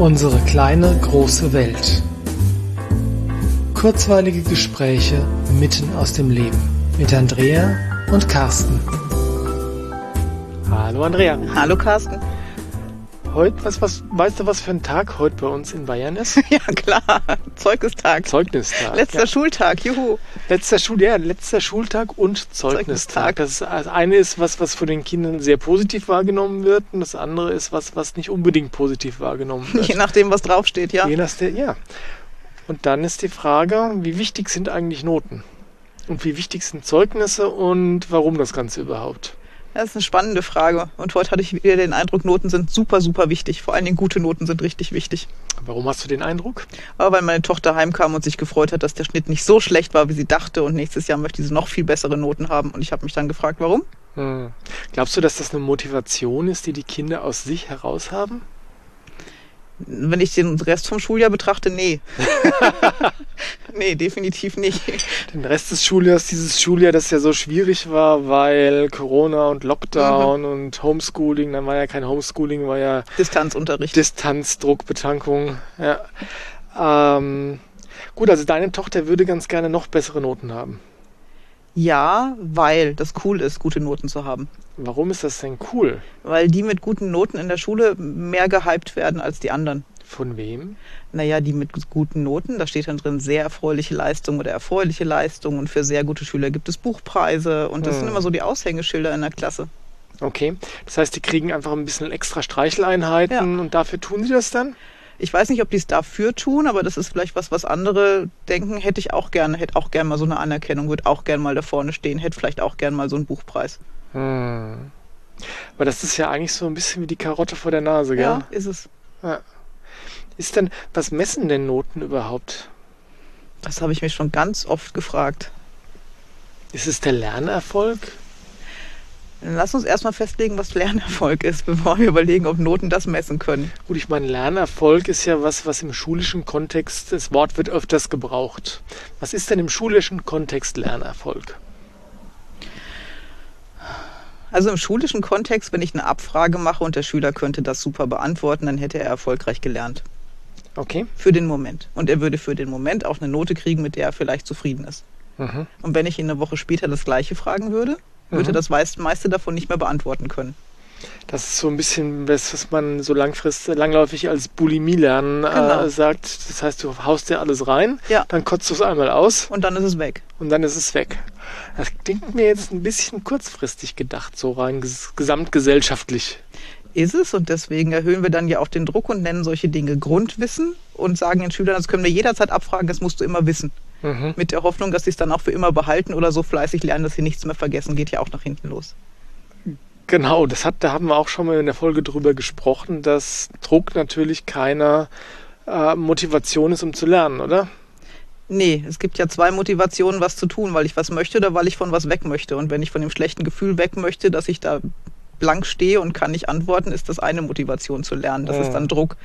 Unsere kleine große Welt. Kurzweilige Gespräche mitten aus dem Leben mit Andrea und Carsten. Hallo Andrea. Hallo Carsten. Heute, was, was, weißt du, was für ein Tag heute bei uns in Bayern ist? Ja, klar. Zeugnistag. Zeugnistag. Letzter ja. Schultag, juhu. Letzter Schul, ja, letzter Schultag und Zeugnistag. Zeugnistag. Das, das eine ist was, was von den Kindern sehr positiv wahrgenommen wird, und das andere ist was, was nicht unbedingt positiv wahrgenommen wird. Je nachdem, was draufsteht, ja. Je nach der, ja. Und dann ist die Frage, wie wichtig sind eigentlich Noten? Und wie wichtig sind Zeugnisse und warum das Ganze überhaupt? Das ist eine spannende Frage. Und heute hatte ich wieder den Eindruck, Noten sind super, super wichtig. Vor allen Dingen gute Noten sind richtig wichtig. Warum hast du den Eindruck? Aber weil meine Tochter heimkam und sich gefreut hat, dass der Schnitt nicht so schlecht war, wie sie dachte. Und nächstes Jahr möchte sie noch viel bessere Noten haben. Und ich habe mich dann gefragt, warum? Hm. Glaubst du, dass das eine Motivation ist, die die Kinder aus sich heraus haben? Wenn ich den Rest vom Schuljahr betrachte, nee. nee, definitiv nicht. Den Rest des Schuljahres, dieses Schuljahr, das ja so schwierig war, weil Corona und Lockdown und Homeschooling, dann war ja kein Homeschooling, war ja Distanzunterricht. Distanzdruck, Betankung. Ja. Ähm, gut, also deine Tochter würde ganz gerne noch bessere Noten haben. Ja, weil das cool ist, gute Noten zu haben. Warum ist das denn cool? Weil die mit guten Noten in der Schule mehr gehypt werden als die anderen. Von wem? Naja, die mit guten Noten, da steht dann drin sehr erfreuliche Leistung oder erfreuliche Leistung und für sehr gute Schüler gibt es Buchpreise und das Hm. sind immer so die Aushängeschilder in der Klasse. Okay. Das heißt, die kriegen einfach ein bisschen extra Streicheleinheiten und dafür tun sie das dann? Ich weiß nicht, ob die es dafür tun, aber das ist vielleicht was, was andere denken, hätte ich auch gerne, hätte auch gerne mal so eine Anerkennung, würde auch gerne mal da vorne stehen, hätte vielleicht auch gerne mal so einen Buchpreis. Hm. Aber das ist ja eigentlich so ein bisschen wie die Karotte vor der Nase, gell? Ja, ist es. Ist denn, was messen denn Noten überhaupt? Das habe ich mich schon ganz oft gefragt. Ist es der Lernerfolg? Dann lass uns erstmal festlegen, was Lernerfolg ist, bevor wir überlegen, ob Noten das messen können. Gut, ich meine, Lernerfolg ist ja was, was im schulischen Kontext, das Wort wird öfters gebraucht. Was ist denn im schulischen Kontext Lernerfolg? Also im schulischen Kontext, wenn ich eine Abfrage mache und der Schüler könnte das super beantworten, dann hätte er erfolgreich gelernt. Okay. Für den Moment. Und er würde für den Moment auch eine Note kriegen, mit der er vielleicht zufrieden ist. Mhm. Und wenn ich ihn eine Woche später das gleiche fragen würde, würde Mhm. das meist- meiste davon nicht mehr beantworten können. Das ist so ein bisschen das, was man so langfristig, langläufig als Bulimie lernen Genau. äh, sagt. Das heißt, du haust dir alles rein, Ja. dann kotzt du es einmal aus Und dann ist es weg. und dann ist es weg. Das klingt mir jetzt ein bisschen kurzfristig gedacht, so rein ges gesamtgesellschaftlich. Ist es und deswegen erhöhen wir dann ja auch den Druck und nennen solche Dinge Grundwissen und sagen den Schülern, das können wir jederzeit abfragen, das musst du immer wissen. Mhm. Mit der Hoffnung, dass sie es dann auch für immer behalten oder so fleißig lernen, dass sie nichts mehr vergessen, geht ja auch nach hinten los. Genau, das hat, da haben wir auch schon mal in der Folge drüber gesprochen, dass Druck natürlich keine äh, Motivation ist, um zu lernen, oder? Nee, es gibt ja zwei Motivationen, was zu tun, weil ich was möchte oder weil ich von was weg möchte. Und wenn ich von dem schlechten Gefühl weg möchte, dass ich da blank stehe und kann nicht antworten, ist das eine Motivation zu lernen. Das Ja. ist dann Druck.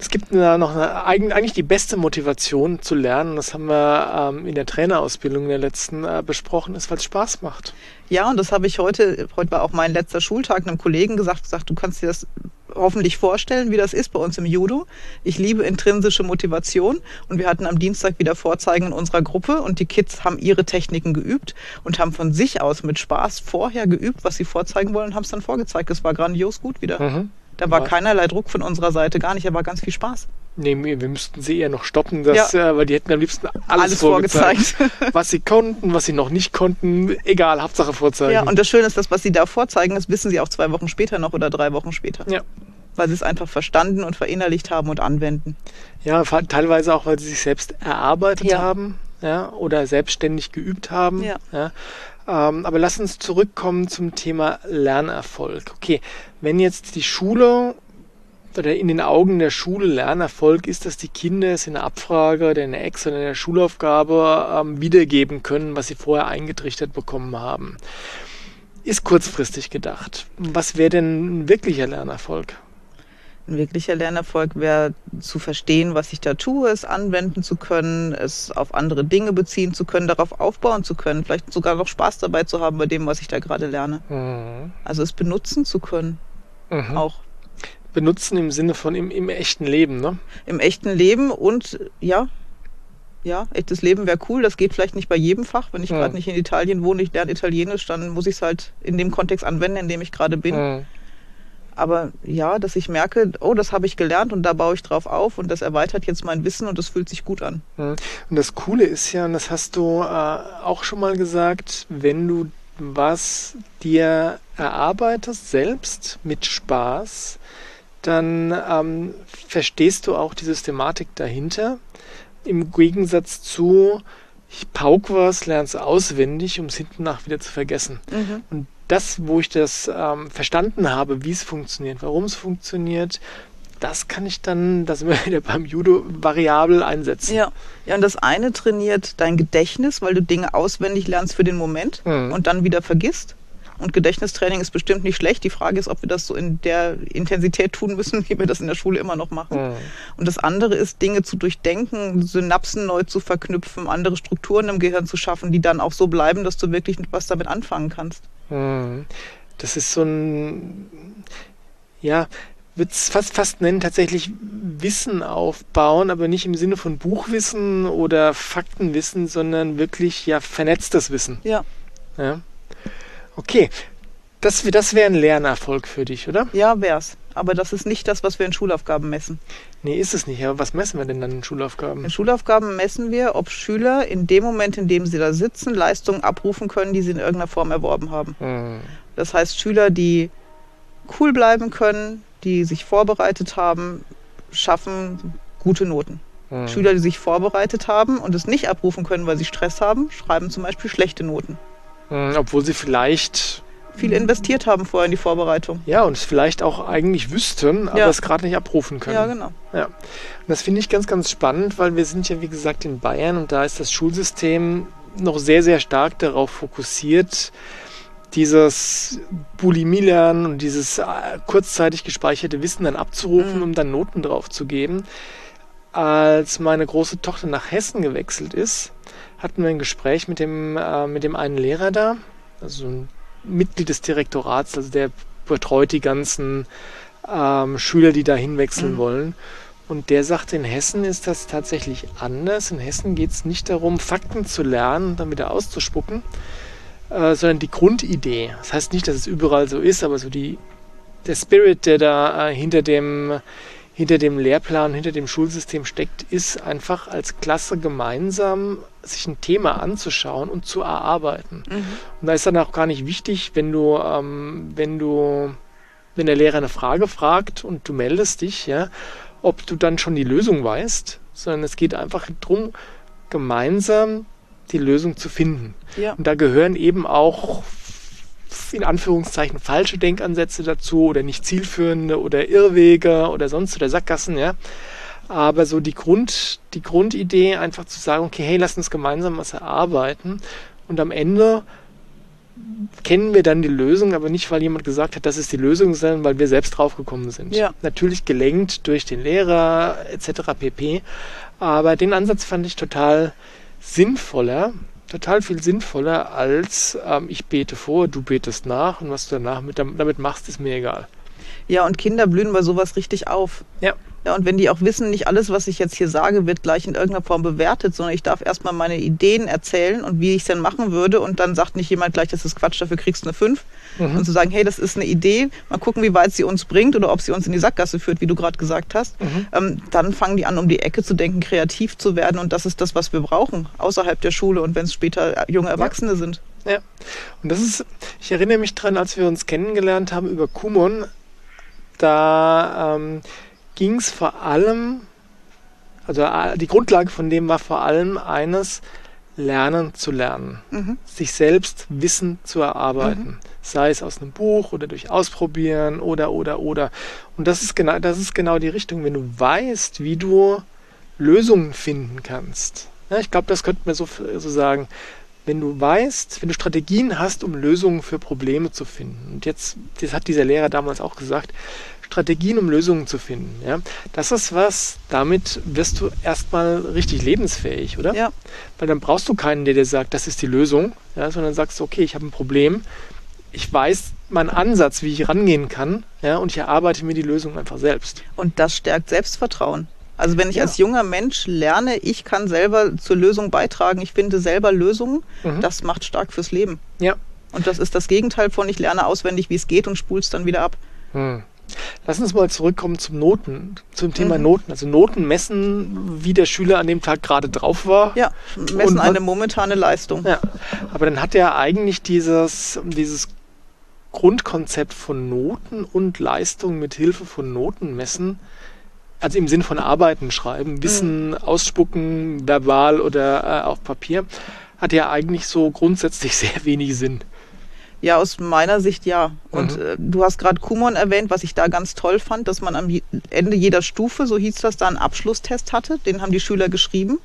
Es gibt da noch eine, eigen- eigentlich die beste Motivation zu lernen, das haben wir ähm, in der Trainerausbildung in der letzten äh, besprochen, ist, weil es Spaß macht. Ja, und das habe ich heute, heute war auch mein letzter Schultag, einem Kollegen gesagt, gesagt, du kannst dir das hoffentlich vorstellen, wie das ist bei uns im Judo. Ich liebe intrinsische Motivation und wir hatten am Dienstag wieder Vorzeigen in unserer Gruppe und die Kids haben ihre Techniken geübt und haben von sich aus mit Spaß vorher geübt, was sie vorzeigen wollen und haben es dann vorgezeigt. Es war grandios gut wieder. Mhm. Da war keinerlei Druck von unserer Seite, gar nicht, da war ganz viel Spaß. Nee, wir müssten sie eher noch stoppen, dass, äh, weil die hätten am liebsten alles, Alles vorgezeigt. vorgezeigt. was sie konnten, was sie noch nicht konnten, egal, Hauptsache vorzeigen. Ja, und das Schöne ist, das, was sie da vorzeigen, das wissen sie auch zwei Wochen später noch oder drei Wochen später. Ja. Weil sie es einfach verstanden und verinnerlicht haben und anwenden. Ja, teilweise auch, weil sie sich selbst erarbeitet Ja. haben ja, oder selbstständig geübt haben. Ja. Ähm, aber lass uns zurückkommen zum Thema Lernerfolg. Okay, wenn jetzt die Schule oder in den Augen der Schule Lernerfolg ist, dass die Kinder es in der Abfrage oder in der Ex oder in der Schulaufgabe ähm, wiedergeben können, was sie vorher eingetrichtert bekommen haben. Ist kurzfristig gedacht. Was wäre denn ein wirklicher Lernerfolg? Ein wirklicher Lernerfolg wäre zu verstehen, was ich da tue, es anwenden zu können, es auf andere Dinge beziehen zu können, darauf aufbauen zu können, vielleicht sogar noch Spaß dabei zu haben bei dem, was ich da gerade lerne. Mhm. Also es benutzen zu können Mhm. auch. benutzen im Sinne von im, im echten Leben, ne? Im echten Leben und ja, ja, echtes Leben wäre cool. Das geht vielleicht nicht bei jedem Fach. Wenn ich Mhm. gerade nicht in Italien wohne, ich lerne Italienisch, dann muss ich es halt in dem Kontext anwenden, in dem ich gerade bin. Mhm. Aber ja, dass ich merke, oh, das habe ich gelernt und da baue ich drauf auf und das erweitert jetzt mein Wissen und das fühlt sich gut an. Mhm. Und das Coole ist ja, und das hast du äh, auch schon mal gesagt, wenn du was dir erarbeitest, selbst mit Spaß, dann ähm, verstehst du auch die Systematik dahinter. Im Gegensatz zu, ich pauk was, lern's auswendig, um es hinten nach wieder zu vergessen. Und das, wo ich das ähm, verstanden habe, wie es funktioniert, warum es funktioniert, das kann ich dann, das sind wir wieder beim Judo, variabel einsetzen. Ja. ja, und das eine trainiert dein Gedächtnis, weil du Dinge auswendig lernst für den Moment Mhm. und dann wieder vergisst. Und Gedächtnistraining ist bestimmt nicht schlecht. Die Frage ist, ob wir das so in der Intensität tun müssen, wie wir das in der Schule immer noch machen. Mhm. Und das andere ist, Dinge zu durchdenken, Synapsen neu zu verknüpfen, andere Strukturen im Gehirn zu schaffen, die dann auch so bleiben, dass du wirklich was damit anfangen kannst. Mhm. Das ist so ein, ja, würde es fast, fast nennen, tatsächlich Wissen aufbauen, aber nicht im Sinne von Buchwissen oder Faktenwissen, sondern wirklich ja vernetztes Wissen. Ja. Ja. Okay, das, das wäre ein Lernerfolg für dich, oder? Ja, wär's. Aber das ist nicht das, was wir in Schulaufgaben messen. Nee, ist es nicht. Aber was messen wir denn dann in Schulaufgaben? In Schulaufgaben messen wir, ob Schüler in dem Moment, in dem sie da sitzen, Leistungen abrufen können, die sie in irgendeiner Form erworben haben. Mhm. Das heißt, Schüler, die cool bleiben können, die sich vorbereitet haben, schaffen gute Noten. Mhm. Schüler, die sich vorbereitet haben und es nicht abrufen können, weil sie Stress haben, schreiben zum Beispiel schlechte Noten. Mhm, Obwohl sie vielleicht, Viel investiert haben vorher in die Vorbereitung. ja, und es vielleicht auch eigentlich wüssten, aber Ja. es gerade nicht abrufen können. Ja, genau. Ja, und das finde ich ganz, ganz spannend, weil wir sind ja, wie gesagt, in Bayern und da ist das Schulsystem noch sehr, sehr stark darauf fokussiert, dieses Bulimie-Lernen und dieses äh, kurzzeitig gespeicherte Wissen dann abzurufen, Mhm. um dann Noten drauf zu geben. Als meine große Tochter nach Hessen gewechselt ist, hatten wir ein Gespräch mit dem, äh, mit dem einen Lehrer da, also ein Mitglied des Direktorats, also der betreut die ganzen ähm, Schüler, die da hinwechseln Mhm. wollen. Und der sagte, in Hessen ist das tatsächlich anders. In Hessen geht es nicht darum, Fakten zu lernen und dann wieder auszuspucken, äh, sondern die Grundidee. Das heißt nicht, dass es überall so ist, aber so die, der Spirit, der da äh, hinter dem hinter dem Lehrplan, hinter dem Schulsystem steckt, ist einfach als Klasse gemeinsam sich ein Thema anzuschauen und zu erarbeiten. Und da ist dann auch gar nicht wichtig, wenn du, ähm, wenn du, wenn der Lehrer eine Frage fragt und du meldest dich, ja, ob du dann schon die Lösung weißt, sondern es geht einfach darum, gemeinsam die Lösung zu finden. Ja. Und da gehören eben auch in Anführungszeichen falsche Denkansätze dazu oder nicht zielführende oder Irrwege oder sonst oder Sackgassen, ja. Aber so die Grund, die Grundidee einfach zu sagen, okay, hey, lass uns gemeinsam was erarbeiten und am Ende kennen wir dann die Lösung, aber nicht, weil jemand gesagt hat, das ist die Lösung, sondern weil wir selbst draufgekommen sind. Ja. Natürlich gelenkt durch den Lehrer etc. pp. Aber den Ansatz fand ich total sinnvoller, total viel sinnvoller als ähm, ich bete vor, du betest nach und was du danach mit, damit machst, ist mir egal. Ja, und Kinder blühen bei sowas richtig auf. Ja. Ja, und wenn die auch wissen, nicht alles, was ich jetzt hier sage, wird gleich in irgendeiner Form bewertet, sondern ich darf erstmal meine Ideen erzählen und wie ich es denn machen würde und dann sagt nicht jemand gleich, das ist Quatsch, dafür kriegst du eine 5. Mhm. Und zu sagen, hey, das ist eine Idee, mal gucken, wie weit sie uns bringt oder ob sie uns in die Sackgasse führt, wie du gerade gesagt hast. Mhm. Ähm, dann fangen die an, um die Ecke zu denken, kreativ zu werden und das ist das, was wir brauchen, außerhalb der Schule und wenn es später junge Erwachsene sind. Ja. Und das ist, ich erinnere mich dran, als wir uns kennengelernt haben über Kumon, da ähm, ging es vor allem, also äh, die Grundlage von dem war vor allem eines, lernen zu lernen. Mhm. Sich selbst Wissen zu erarbeiten. Sei es aus einem Buch oder durch Ausprobieren oder, oder, oder. Und das ist genau, das ist genau die Richtung. Wenn du weißt, wie du Lösungen finden kannst. Ja, ich glaube, das könnte man so, so sagen. Wenn du weißt, wenn du Strategien hast, um Lösungen für Probleme zu finden. Und jetzt, das hat dieser Lehrer damals auch gesagt, Strategien, um Lösungen zu finden. Ja, das ist was, damit wirst du erstmal richtig lebensfähig, oder? Ja. Weil dann brauchst du keinen, der dir sagt, das ist die Lösung, ja, sondern sagst, okay, ich habe ein Problem. ich weiß meinen Ansatz, wie ich rangehen kann, ja, und ich erarbeite mir die Lösung einfach selbst. Und das stärkt Selbstvertrauen. Also wenn ich ja. als junger Mensch lerne, ich kann selber zur Lösung beitragen, ich finde selber Lösungen, mhm. das macht stark fürs Leben. Ja. Und das ist das Gegenteil von ich lerne auswendig, wie es geht und spul's dann wieder ab. Hm. Lass uns mal zurückkommen zum Noten, zum Thema mhm. Noten. Also Noten messen, wie der Schüler an dem Tag gerade drauf war. Ja, messen und, eine momentane Leistung. Ja, aber dann hat er eigentlich dieses, dieses Grundkonzept von Noten und Leistung mit Hilfe von Noten messen also im Sinn von Arbeiten schreiben, Wissen mhm. ausspucken, verbal oder äh, auf Papier, hat ja eigentlich so grundsätzlich sehr wenig Sinn. Ja, aus meiner Sicht ja. Und mhm. äh, du hast gerade Kumon erwähnt, was ich da ganz toll fand, dass man am Ende jeder Stufe, so hieß das, da einen Abschlusstest hatte. Den haben die Schüler geschrieben.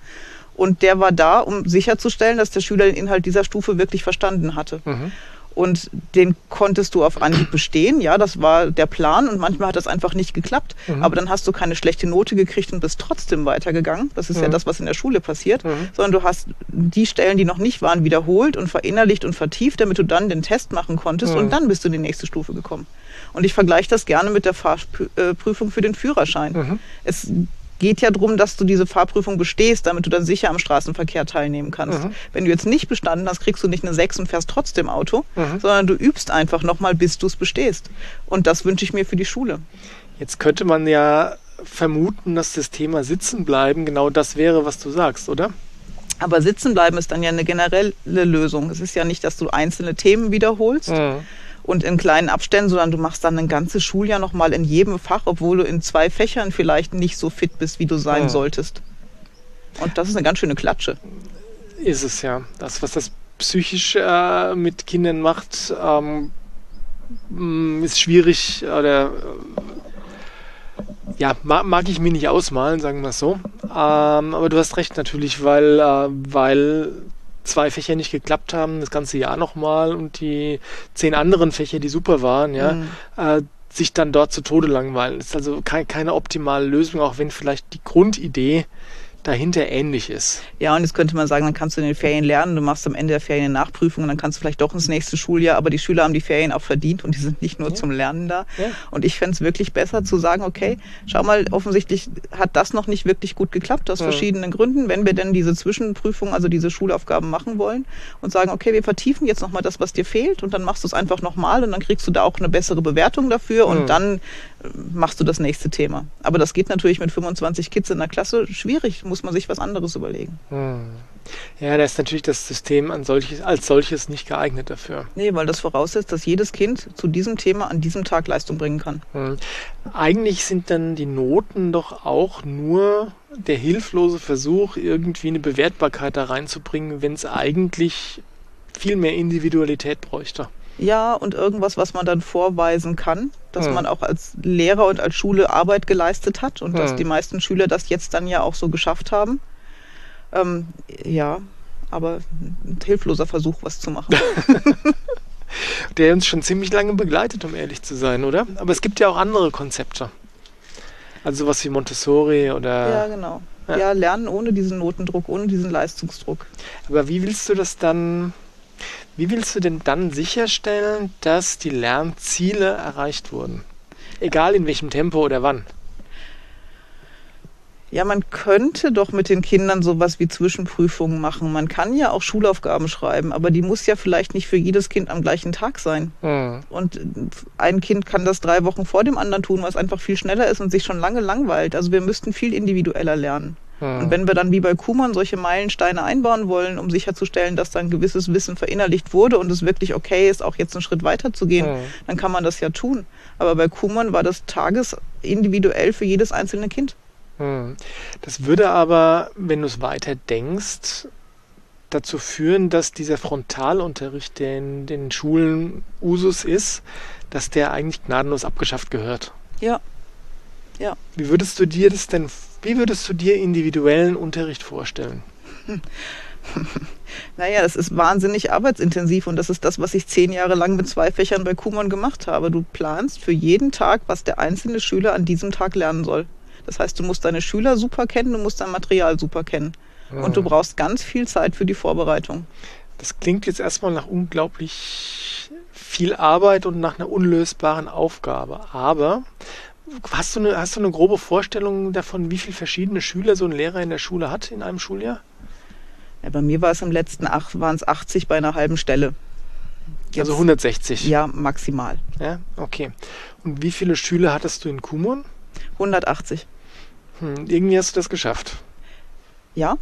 Und der war da, um sicherzustellen, dass der Schüler den Inhalt dieser Stufe wirklich verstanden hatte. Mhm und den konntest du auf Anhieb bestehen. Ja, das war der Plan und manchmal hat das einfach nicht geklappt. Mhm. Aber dann hast du keine schlechte Note gekriegt und bist trotzdem weitergegangen. Das ist mhm. ja das, was in der Schule passiert. Mhm. Sondern du hast die Stellen, die noch nicht waren, wiederholt und verinnerlicht und vertieft, damit du dann den Test machen konntest und mhm. dann bist du in die nächste Stufe gekommen. Und ich vergleiche das gerne mit der Fahrprüfung für den Führerschein. Mhm. Es geht ja darum, dass du diese Fahrprüfung bestehst, damit du dann sicher am Straßenverkehr teilnehmen kannst. Mhm. Wenn du jetzt nicht bestanden hast, kriegst du nicht eine 6 und fährst trotzdem Auto, mhm. sondern du übst einfach nochmal, bis du es bestehst. Und das wünsche ich mir für die Schule. Jetzt könnte man ja vermuten, dass das Thema Sitzenbleiben genau das wäre, was du sagst, oder? Aber Sitzenbleiben ist dann ja eine generelle Lösung. Es ist ja nicht, dass du einzelne Themen wiederholst, mhm und in kleinen Abständen, sondern du machst dann ein ganzes Schuljahr nochmal in jedem Fach, obwohl du in zwei Fächern vielleicht nicht so fit bist, wie du sein ja. solltest. Und das ist eine ganz schöne Klatsche. Ist es ja. Das, was das psychisch äh, mit Kindern macht, ähm, mm, ist schwierig oder äh, ja, mag, mag, ich mir nicht ausmalen, sagen wir es so. Ähm, aber du hast recht natürlich, weil, äh, weil zwei Fächer nicht geklappt haben, das ganze Jahr nochmal und die zehn anderen Fächer, die super waren, ja, mhm. äh, sich dann dort zu Tode langweilen. Das ist also kein, keine optimale Lösung, auch wenn vielleicht die Grundidee dahinter ähnlich ist. Ja, und jetzt könnte man sagen, dann kannst du in den Ferien lernen, du machst am Ende der Ferien eine Nachprüfung und dann kannst du vielleicht doch ins nächste Schuljahr, aber die Schüler haben die Ferien auch verdient und die sind nicht nur ja. zum Lernen da. Ja. Und ich fände es wirklich besser zu sagen, okay, schau mal, offensichtlich hat das noch nicht wirklich gut geklappt, aus ja. verschiedenen Gründen. Wenn wir denn diese Zwischenprüfung, also diese Schulaufgaben machen wollen und sagen, okay, wir vertiefen jetzt nochmal das, was dir fehlt und dann machst du es einfach nochmal und dann kriegst du da auch eine bessere Bewertung dafür und dann machst du das nächste Thema. Aber das geht natürlich mit 25 Kids in der Klasse schwierig, muss man sich was anderes überlegen. Hm. Ja, da ist natürlich das System an solches, als solches nicht geeignet dafür. Nee, weil das voraussetzt, dass jedes Kind zu diesem Thema an diesem Tag Leistung bringen kann. Hm. Eigentlich sind dann die Noten doch auch nur der hilflose Versuch, irgendwie eine Bewertbarkeit da reinzubringen, wenn es eigentlich viel mehr Individualität bräuchte. Ja, und irgendwas, was man dann vorweisen kann, dass hm. man auch als Lehrer und als Schule Arbeit geleistet hat und hm. dass die meisten Schüler das jetzt dann ja auch so geschafft haben. Ähm, ja, aber ein hilfloser Versuch, was zu machen. Der uns schon ziemlich lange begleitet, um ehrlich zu sein, oder? Aber es gibt ja auch andere Konzepte. Also sowas wie Montessori oder. Ja, genau. Ja. ja, lernen ohne diesen Notendruck, ohne diesen Leistungsdruck. Aber wie willst du das dann wie willst du denn dann sicherstellen, dass die Lernziele erreicht wurden? Egal in welchem Tempo oder wann. Ja, man könnte doch mit den Kindern sowas wie Zwischenprüfungen machen. Man kann ja auch Schulaufgaben schreiben, aber die muss ja vielleicht nicht für jedes Kind am gleichen Tag sein. Mhm. Und ein Kind kann das drei Wochen vor dem anderen tun, was einfach viel schneller ist und sich schon lange langweilt. Also wir müssten viel individueller lernen. Mhm. Und wenn wir dann wie bei Kuhmann solche Meilensteine einbauen wollen, um sicherzustellen, dass dann gewisses Wissen verinnerlicht wurde und es wirklich okay ist, auch jetzt einen Schritt weiter zu gehen, mhm. dann kann man das ja tun. Aber bei Kuhmann war das tagesindividuell für jedes einzelne Kind. Hm. Das würde aber, wenn du es weiter denkst, dazu führen, dass dieser Frontalunterricht, der in den Schulen Usus ist, dass der eigentlich gnadenlos abgeschafft gehört. Ja. Ja. Wie würdest du dir das denn, wie würdest du dir individuellen Unterricht vorstellen? Naja, das ist wahnsinnig arbeitsintensiv und das ist das, was ich zehn Jahre lang mit zwei Fächern bei Kumon gemacht habe. Du planst für jeden Tag, was der einzelne Schüler an diesem Tag lernen soll. Das heißt, du musst deine Schüler super kennen, du musst dein Material super kennen. Mhm. Und du brauchst ganz viel Zeit für die Vorbereitung. Das klingt jetzt erstmal nach unglaublich viel Arbeit und nach einer unlösbaren Aufgabe. Aber hast du eine, hast du eine grobe Vorstellung davon, wie viele verschiedene Schüler so ein Lehrer in der Schule hat in einem Schuljahr? Ja, bei mir war es im letzten ach, waren es 80 bei einer halben Stelle. Jetzt, also 160? Ja, maximal. Ja, okay. Und wie viele Schüler hattest du in Kumon? 180. Hm, irgendwie hast du das geschafft. Ja,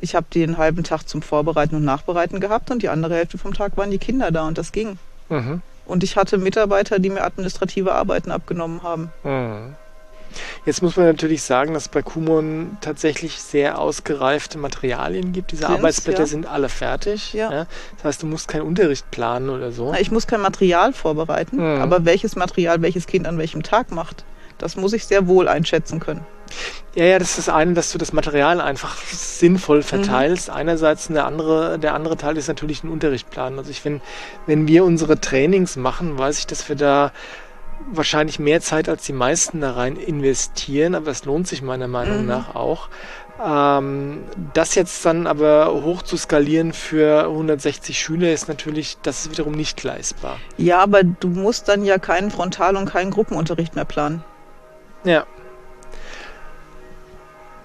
ich habe den halben Tag zum Vorbereiten und Nachbereiten gehabt und die andere Hälfte vom Tag waren die Kinder da und das ging. Mhm. Und ich hatte Mitarbeiter, die mir administrative Arbeiten abgenommen haben. Mhm. Jetzt muss man natürlich sagen, dass es bei Kumon tatsächlich sehr ausgereifte Materialien gibt. Diese Sind's, Arbeitsblätter ja. sind alle fertig. Ja. ja. Das heißt, du musst keinen Unterricht planen oder so. Ich muss kein Material vorbereiten, mhm. aber welches Material welches Kind an welchem Tag macht, das muss ich sehr wohl einschätzen können. Ja, ja, das ist das eine, dass du das Material einfach sinnvoll verteilst. Mhm. Einerseits der andere, der andere Teil ist natürlich ein Unterrichtplan. Also ich, wenn, wenn wir unsere Trainings machen, weiß ich, dass wir da wahrscheinlich mehr Zeit als die meisten da rein investieren, aber es lohnt sich meiner Meinung mhm. nach auch. Ähm, das jetzt dann aber hoch zu skalieren für 160 Schüler ist natürlich, das ist wiederum nicht leistbar. Ja, aber du musst dann ja keinen Frontal- und keinen Gruppenunterricht mehr planen. Ja.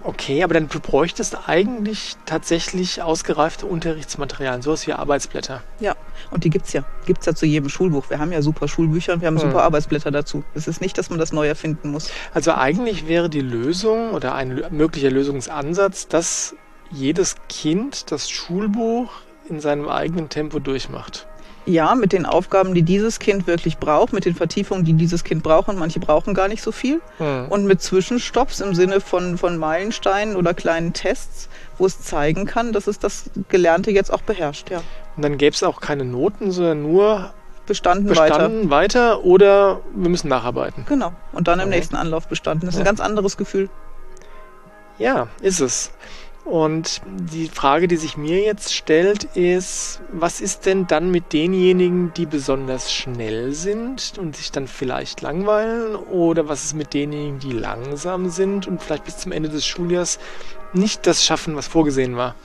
Okay, aber dann du bräuchtest eigentlich tatsächlich ausgereifte Unterrichtsmaterialien, sowas wie Arbeitsblätter. Ja, und die gibt's ja. Gibt's ja zu jedem Schulbuch. Wir haben ja super Schulbücher und wir haben hm. super Arbeitsblätter dazu. Es ist nicht, dass man das neu erfinden muss. Also eigentlich wäre die Lösung oder ein möglicher Lösungsansatz, dass jedes Kind das Schulbuch in seinem eigenen Tempo durchmacht. Ja, mit den Aufgaben, die dieses Kind wirklich braucht, mit den Vertiefungen, die dieses Kind braucht und manche brauchen gar nicht so viel. Mhm. Und mit Zwischenstopps im Sinne von, von Meilensteinen oder kleinen Tests, wo es zeigen kann, dass es das Gelernte jetzt auch beherrscht. Ja. Und dann gäbe es auch keine Noten, sondern nur bestanden, bestanden weiter. weiter. oder wir müssen nacharbeiten. Genau. Und dann im okay. nächsten Anlauf bestanden. Das ist ja. ein ganz anderes Gefühl. Ja, ist es. Und die Frage, die sich mir jetzt stellt, ist, was ist denn dann mit denjenigen, die besonders schnell sind und sich dann vielleicht langweilen? Oder was ist mit denjenigen, die langsam sind und vielleicht bis zum Ende des Schuljahrs nicht das schaffen, was vorgesehen war?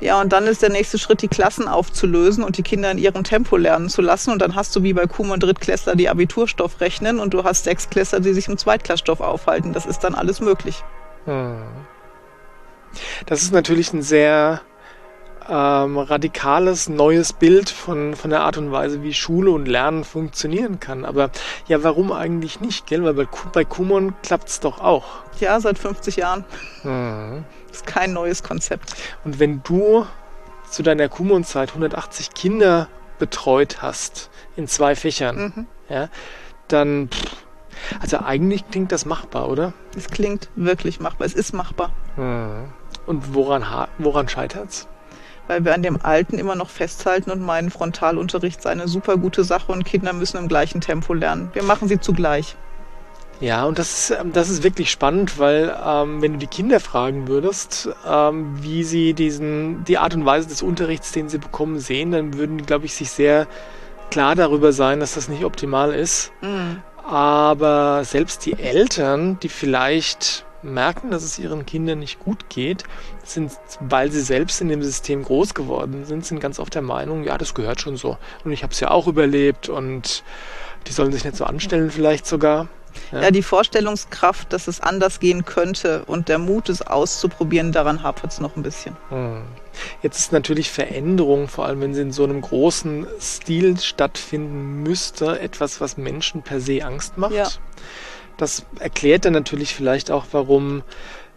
Ja, und dann ist der nächste Schritt, die Klassen aufzulösen und die Kinder in ihrem Tempo lernen zu lassen. Und dann hast du wie bei Kum und Drittklässler die Abiturstoff rechnen und du hast Sechsklässler, die sich im Zweitklassstoff aufhalten. Das ist dann alles möglich. Hm. Das ist natürlich ein sehr ähm, radikales, neues Bild von, von der Art und Weise, wie Schule und Lernen funktionieren kann. Aber ja, warum eigentlich nicht, gell? Weil bei, bei Kumon klappt es doch auch. Ja, seit 50 Jahren. Mhm. Das ist kein neues Konzept. Und wenn du zu deiner Kumon-Zeit 180 Kinder betreut hast in zwei Fächern, mhm. ja, dann pff, also eigentlich klingt das machbar, oder? Es klingt wirklich machbar. Es ist machbar. Mhm. Und woran, woran scheitert's? Weil wir an dem Alten immer noch festhalten und meinen, Frontalunterricht sei eine super gute Sache und Kinder müssen im gleichen Tempo lernen. Wir machen sie zugleich. Ja, und das ist, das ist wirklich spannend, weil ähm, wenn du die Kinder fragen würdest, ähm, wie sie diesen, die Art und Weise des Unterrichts, den sie bekommen, sehen, dann würden die, glaube ich, sich sehr klar darüber sein, dass das nicht optimal ist. Mhm. Aber selbst die Eltern, die vielleicht merken, dass es ihren Kindern nicht gut geht, sind, weil sie selbst in dem System groß geworden sind, sind ganz oft der Meinung, ja, das gehört schon so. Und ich habe es ja auch überlebt und die sollen sich nicht so anstellen vielleicht sogar. Ja. ja. die Vorstellungskraft, dass es anders gehen könnte und der Mut, es auszuprobieren, daran hapert es noch ein bisschen. Hm. Jetzt ist natürlich Veränderung, vor allem wenn sie in so einem großen Stil stattfinden müsste, etwas, was Menschen per se Angst macht. Ja. Das erklärt dann natürlich vielleicht auch, warum,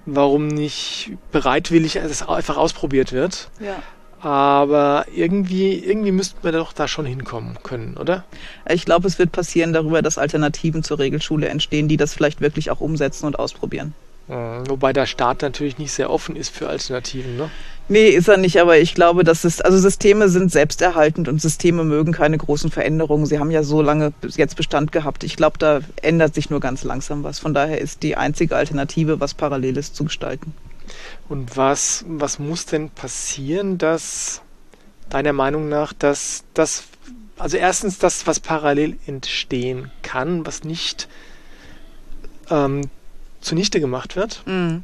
warum nicht bereitwillig es einfach ausprobiert wird. Ja. Aber irgendwie, irgendwie müssten wir doch da schon hinkommen können, oder? Ich glaube, es wird passieren darüber, dass Alternativen zur Regelschule entstehen, die das vielleicht wirklich auch umsetzen und ausprobieren. Mhm, wobei der Staat natürlich nicht sehr offen ist für Alternativen, ne? Nee, ist er nicht, aber ich glaube, dass es, also Systeme sind selbsterhaltend und Systeme mögen keine großen Veränderungen. Sie haben ja so lange jetzt Bestand gehabt. Ich glaube, da ändert sich nur ganz langsam was. Von daher ist die einzige Alternative, was Paralleles zu gestalten. Und was, was muss denn passieren, dass deiner Meinung nach, dass das, also erstens das, was parallel entstehen kann, was nicht ähm, zunichte gemacht wird. Mhm.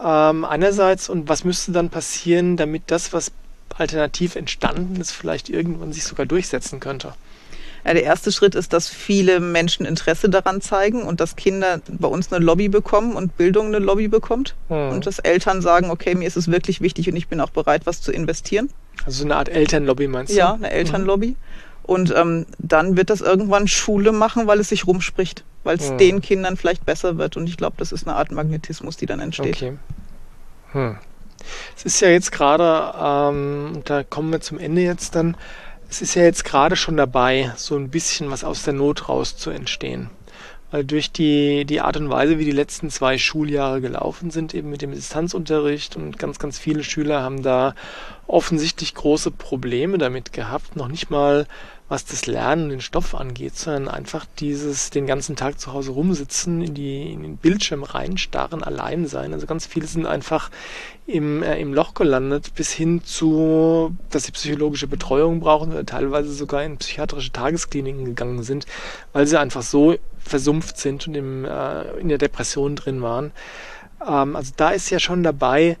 Ähm, einerseits, und was müsste dann passieren, damit das, was alternativ entstanden ist, vielleicht irgendwann sich sogar durchsetzen könnte? Ja, der erste Schritt ist, dass viele Menschen Interesse daran zeigen und dass Kinder bei uns eine Lobby bekommen und Bildung eine Lobby bekommt. Mhm. Und dass Eltern sagen, okay, mir ist es wirklich wichtig und ich bin auch bereit, was zu investieren. Also eine Art Elternlobby meinst du? Ja, eine Elternlobby. Und ähm, dann wird das irgendwann Schule machen, weil es sich rumspricht, weil es Mhm. den Kindern vielleicht besser wird. Und ich glaube, das ist eine Art Magnetismus, die dann entsteht. Okay. Hm. Es ist ja jetzt gerade, ähm, und da kommen wir zum Ende jetzt dann, es ist ja jetzt gerade schon dabei, so ein bisschen was aus der Not raus zu entstehen. Weil durch die, die Art und Weise, wie die letzten zwei Schuljahre gelaufen sind, eben mit dem Distanzunterricht und ganz, ganz viele Schüler haben da offensichtlich große Probleme damit gehabt, noch nicht mal was das Lernen, den Stoff angeht, sondern einfach dieses den ganzen Tag zu Hause rumsitzen, in, die, in den Bildschirm reinstarren, allein sein. Also ganz viele sind einfach im, äh, im Loch gelandet, bis hin zu, dass sie psychologische Betreuung brauchen oder teilweise sogar in psychiatrische Tageskliniken gegangen sind, weil sie einfach so versumpft sind und im, äh, in der Depression drin waren. Ähm, also da ist ja schon dabei,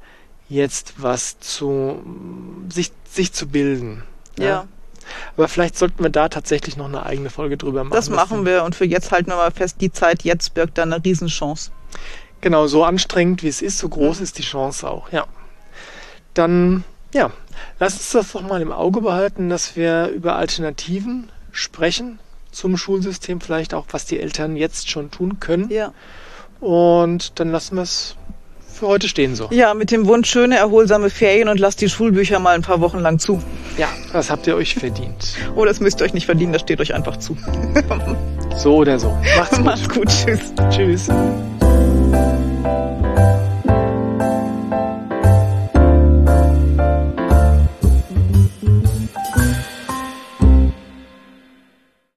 jetzt was zu sich, sich zu bilden. Ja. Aber vielleicht sollten wir da tatsächlich noch eine eigene Folge drüber machen. Das machen wir und für jetzt halten wir mal fest, die Zeit jetzt birgt da eine Riesenchance. Genau, so anstrengend wie es ist, so groß ist die Chance auch, ja. Dann, ja, lass uns das doch mal im Auge behalten, dass wir über Alternativen sprechen zum Schulsystem, vielleicht auch, was die Eltern jetzt schon tun können. Ja. Und dann lassen wir es für heute stehen so. Ja, mit dem Wunsch schöne, erholsame Ferien und lasst die Schulbücher mal ein paar Wochen lang zu. Ja, das habt ihr euch verdient. Oh, das müsst ihr euch nicht verdienen, das steht euch einfach zu. So oder so. Macht's gut. Macht's gut, tschüss. Tschüss.